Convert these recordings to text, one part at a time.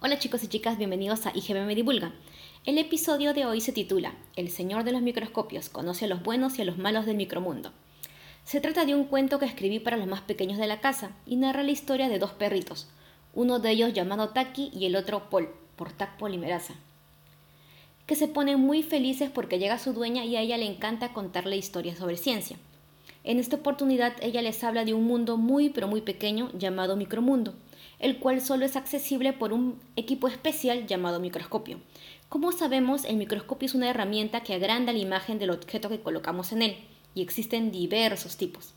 Hola chicos y chicas, bienvenidos a IGB Divulga. El episodio de hoy se titula El Señor de los Microscopios conoce a los buenos y a los malos del micromundo. Se trata de un cuento que escribí para los más pequeños de la casa y narra la historia de dos perritos, uno de ellos llamado Taki y el otro Paul, por TAC Polimerasa, que se ponen muy felices porque llega su dueña y a ella le encanta contarle historias sobre ciencia. En esta oportunidad ella les habla de un mundo muy pero muy pequeño llamado micromundo, el cual solo es accesible por un equipo especial llamado microscopio. Como sabemos, el microscopio es una herramienta que agranda la imagen del objeto que colocamos en él, y existen diversos tipos.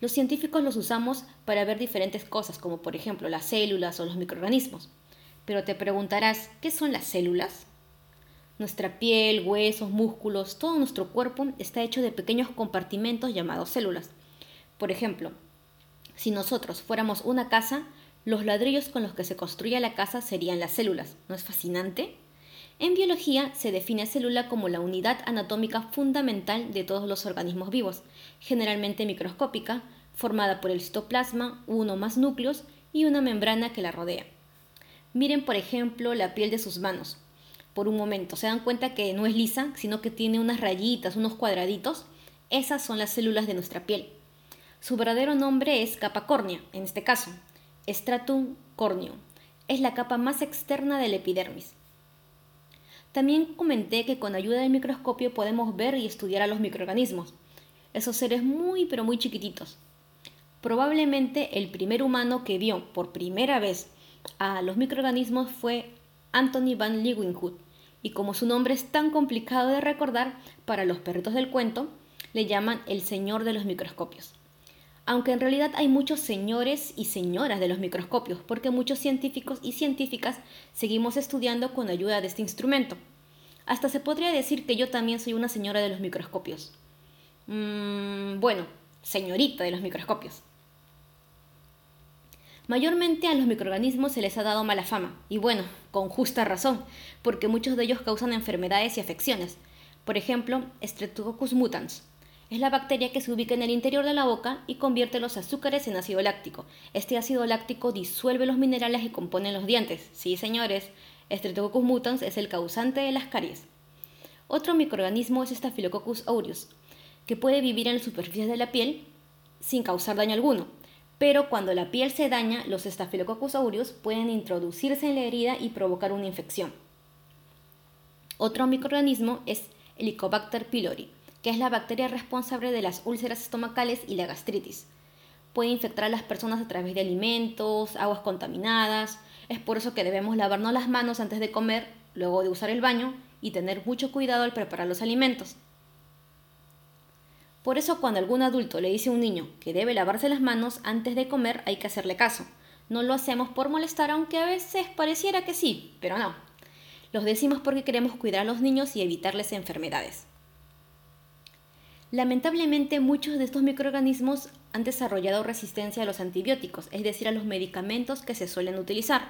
Los científicos los usamos para ver diferentes cosas, como por ejemplo las células o los microorganismos. Pero te preguntarás, ¿qué son las células? Nuestra piel, huesos, músculos, todo nuestro cuerpo está hecho de pequeños compartimentos llamados células. Por ejemplo, si nosotros fuéramos una casa, los ladrillos con los que se construye la casa serían las células. ¿No es fascinante? En biología se define célula como la unidad anatómica fundamental de todos los organismos vivos, generalmente microscópica, formada por el citoplasma, uno más núcleos y una membrana que la rodea. Miren, por ejemplo, la piel de sus manos. Por un momento, ¿se dan cuenta que no es lisa, sino que tiene unas rayitas, unos cuadraditos? Esas son las células de nuestra piel. Su verdadero nombre es capa córnea, en este caso, Stratum corneum. Es la capa más externa del epidermis. También comenté que con ayuda del microscopio podemos ver y estudiar a los microorganismos, esos seres muy pero muy chiquititos. Probablemente el primer humano que vio por primera vez a los microorganismos fue Anthony van Leeuwenhoek, y como su nombre es tan complicado de recordar, para los perritos del cuento, le llaman el señor de los microscopios aunque en realidad hay muchos señores y señoras de los microscopios, porque muchos científicos y científicas seguimos estudiando con ayuda de este instrumento. Hasta se podría decir que yo también soy una señora de los microscopios. Mm, bueno, señorita de los microscopios. Mayormente a los microorganismos se les ha dado mala fama, y bueno, con justa razón, porque muchos de ellos causan enfermedades y afecciones. Por ejemplo, Streptococcus mutans, es la bacteria que se ubica en el interior de la boca y convierte los azúcares en ácido láctico. Este ácido láctico disuelve los minerales que componen los dientes. Sí, señores, Streptococcus mutans es el causante de las caries. Otro microorganismo es Staphylococcus aureus, que puede vivir en las superficies de la piel sin causar daño alguno. Pero cuando la piel se daña, los Staphylococcus aureus pueden introducirse en la herida y provocar una infección. Otro microorganismo es Helicobacter pylori, que es la bacteria responsable de las úlceras estomacales y la gastritis. Puede infectar a las personas a través de alimentos, aguas contaminadas. Es por eso que debemos lavarnos las manos antes de comer, luego de usar el baño y tener mucho cuidado al preparar los alimentos. Por eso cuando algún adulto le dice a un niño que debe lavarse las manos antes de comer hay que hacerle caso. No lo hacemos por molestar, aunque a veces pareciera que sí, pero no. Los decimos porque queremos cuidar a los niños y evitarles enfermedades. Lamentablemente muchos de estos microorganismos han desarrollado resistencia a los antibióticos, es decir, a los medicamentos que se suelen utilizar.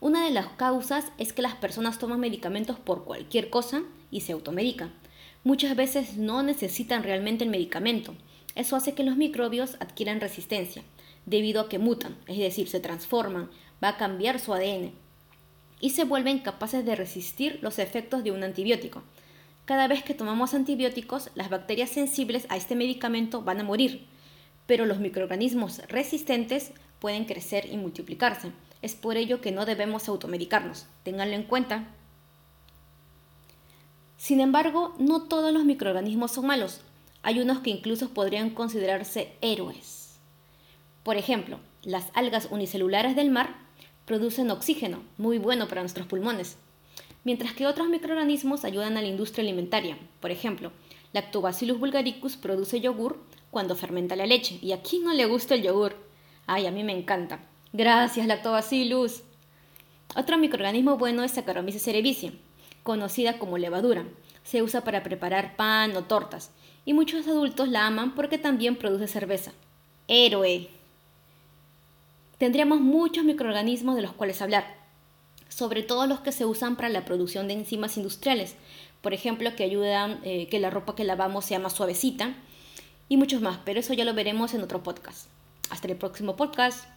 Una de las causas es que las personas toman medicamentos por cualquier cosa y se automedican. Muchas veces no necesitan realmente el medicamento. Eso hace que los microbios adquieran resistencia, debido a que mutan, es decir, se transforman, va a cambiar su ADN y se vuelven capaces de resistir los efectos de un antibiótico. Cada vez que tomamos antibióticos, las bacterias sensibles a este medicamento van a morir, pero los microorganismos resistentes pueden crecer y multiplicarse. Es por ello que no debemos automedicarnos. Ténganlo en cuenta. Sin embargo, no todos los microorganismos son malos. Hay unos que incluso podrían considerarse héroes. Por ejemplo, las algas unicelulares del mar producen oxígeno, muy bueno para nuestros pulmones mientras que otros microorganismos ayudan a la industria alimentaria. Por ejemplo, Lactobacillus bulgaricus produce yogur cuando fermenta la leche. ¿Y a quién no le gusta el yogur? Ay, a mí me encanta. Gracias, Lactobacillus. Otro microorganismo bueno es Saccharomyces cerevisiae, conocida como levadura. Se usa para preparar pan o tortas, y muchos adultos la aman porque también produce cerveza. Héroe. Tendríamos muchos microorganismos de los cuales hablar, sobre todo los que se usan para la producción de enzimas industriales, por ejemplo, que ayudan eh, que la ropa que lavamos sea más suavecita y muchos más, pero eso ya lo veremos en otro podcast. Hasta el próximo podcast.